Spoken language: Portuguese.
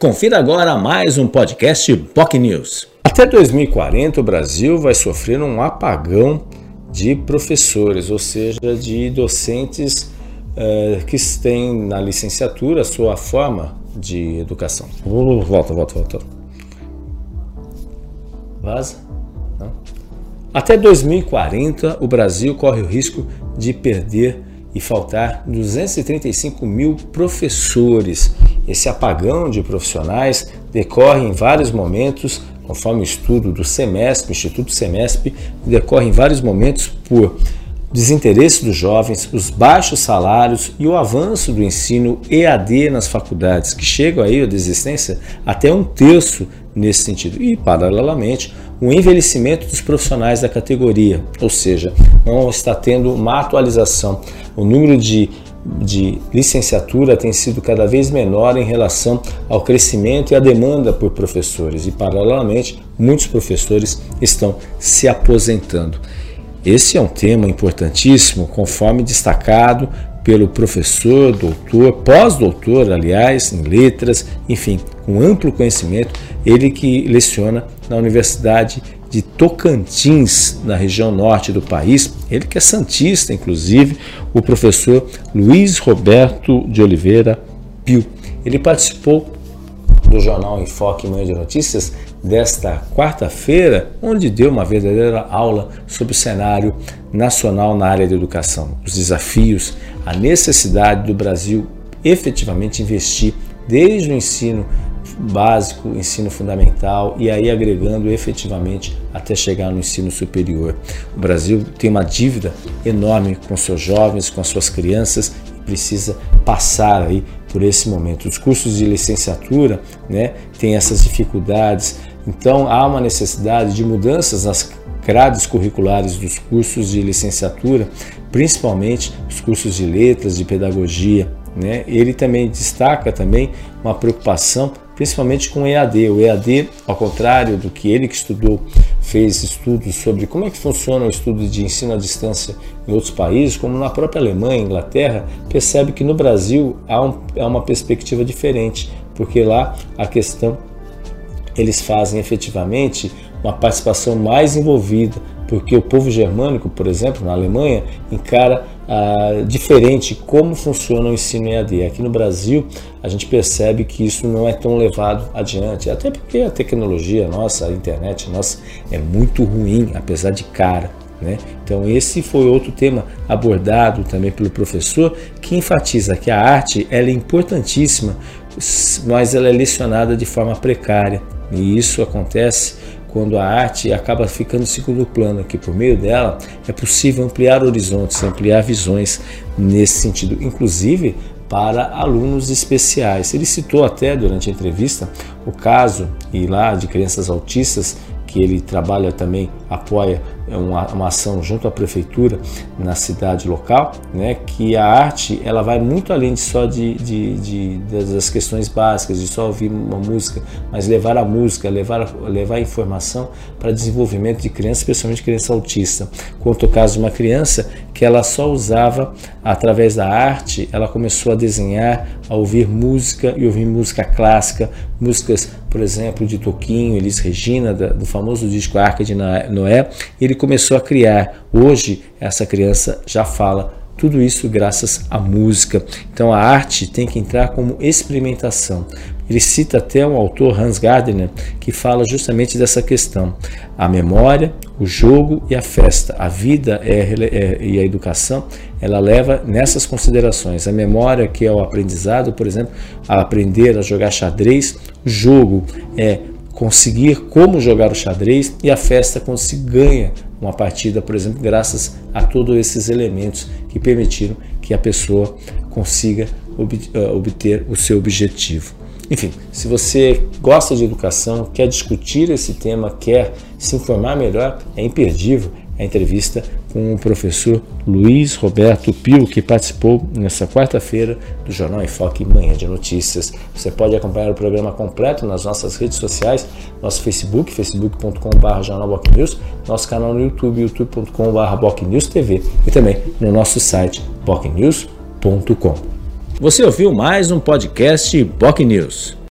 Confira agora mais um podcast POC News. Até 2040, o Brasil vai sofrer um apagão de professores, ou seja, de docentes uh, que têm na licenciatura sua forma de educação. Volta, volta, volta. Vaza. Até 2040, o Brasil corre o risco de perder e faltar 235 mil professores. Esse apagão de profissionais decorre em vários momentos, conforme o estudo do SEMESP, Instituto SEMESP, decorre em vários momentos por desinteresse dos jovens, os baixos salários e o avanço do ensino EAD nas faculdades, que chegam aí a desistência até um terço nesse sentido. E, paralelamente, o envelhecimento dos profissionais da categoria, ou seja, não está tendo uma atualização. O número de, de licenciatura tem sido cada vez menor em relação ao crescimento e à demanda por professores, e, paralelamente, muitos professores estão se aposentando. Esse é um tema importantíssimo, conforme destacado pelo professor, doutor, pós-doutor, aliás, em letras, enfim, com amplo conhecimento, ele que leciona na Universidade de Tocantins, na região norte do país, ele que é santista, inclusive, o professor Luiz Roberto de Oliveira Pio. Ele participou do jornal Enfoque Manhã de Notícias desta quarta-feira, onde deu uma verdadeira aula sobre o cenário nacional na área da educação, os desafios, a necessidade do Brasil efetivamente investir desde o ensino básico, ensino fundamental e aí agregando efetivamente até chegar no ensino superior. O Brasil tem uma dívida enorme com seus jovens, com as suas crianças e precisa passar aí por esse momento. Os cursos de licenciatura, né, têm essas dificuldades, então há uma necessidade de mudanças nas grades curriculares dos cursos de licenciatura, principalmente os cursos de letras, de pedagogia. Né? Ele também destaca também uma preocupação, principalmente com o EAD. O EAD, ao contrário do que ele que estudou, fez estudos sobre como é que funciona o estudo de ensino à distância em outros países, como na própria Alemanha, Inglaterra, percebe que no Brasil há, um, há uma perspectiva diferente, porque lá a questão eles fazem efetivamente uma participação mais envolvida, porque o povo germânico, por exemplo, na Alemanha, encara ah, diferente como funciona o ensino EAD. Aqui no Brasil, a gente percebe que isso não é tão levado adiante, até porque a tecnologia nossa, a internet nossa, é muito ruim, apesar de cara. Né? Então, esse foi outro tema abordado também pelo professor, que enfatiza que a arte ela é importantíssima, mas ela é lecionada de forma precária. E isso acontece quando a arte acaba ficando em segundo plano, que por meio dela é possível ampliar horizontes, ampliar visões nesse sentido, inclusive para alunos especiais. Ele citou até durante a entrevista o caso e lá de crianças autistas que ele trabalha também, apoia uma, uma, ação junto à prefeitura na cidade local, né, que a arte ela vai muito além de só de, de, de, das questões básicas, de só ouvir uma música, mas levar a música, levar, levar a informação para desenvolvimento de crianças, especialmente criança autista. Quanto ao caso de uma criança que ela só usava através da arte, ela começou a desenhar, a ouvir música e ouvir música clássica, músicas, por exemplo, de Toquinho, Elis Regina, do famoso disco Arca de Noé, ele começou a criar. Hoje, essa criança já fala tudo isso graças à música. Então, a arte tem que entrar como experimentação. Ele cita até um autor, Hans Gardner, que fala justamente dessa questão. A memória, o jogo e a festa. A vida é, é, e a educação, ela leva nessas considerações. A memória, que é o aprendizado, por exemplo, a aprender a jogar xadrez. O jogo é conseguir como jogar o xadrez e a festa quando se ganha uma partida, por exemplo, graças a todos esses elementos que permitiram que a pessoa consiga eh, obter o seu objetivo. Enfim, se você gosta de educação, quer discutir esse tema, quer se informar melhor, é imperdível a entrevista com o professor Luiz Roberto Pio, que participou nessa quarta-feira do Jornal Enfoque Manhã de Notícias. Você pode acompanhar o programa completo nas nossas redes sociais, nosso Facebook, facebook.com.br jornalbocnews, nosso canal no YouTube, youtube.com.br bocnewstv e também no nosso site bocnews.com. Você ouviu mais um podcast Boc News.